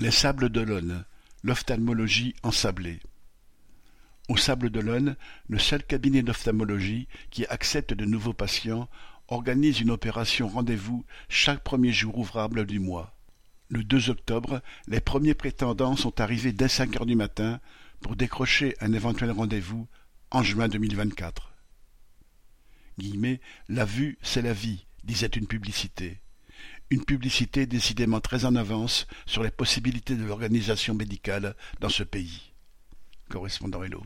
Les Sables d'Olonne, l'ophtalmologie ensablée. Au Sable d'Olonne, le seul cabinet d'ophtalmologie qui accepte de nouveaux patients organise une opération rendez-vous chaque premier jour ouvrable du mois. Le 2 octobre, les premiers prétendants sont arrivés dès cinq heures du matin pour décrocher un éventuel rendez-vous en juin 2024. Guillemets, la vue, c'est la vie, disait une publicité. Une publicité décidément très en avance sur les possibilités de l'organisation médicale dans ce pays. Correspondant Hello.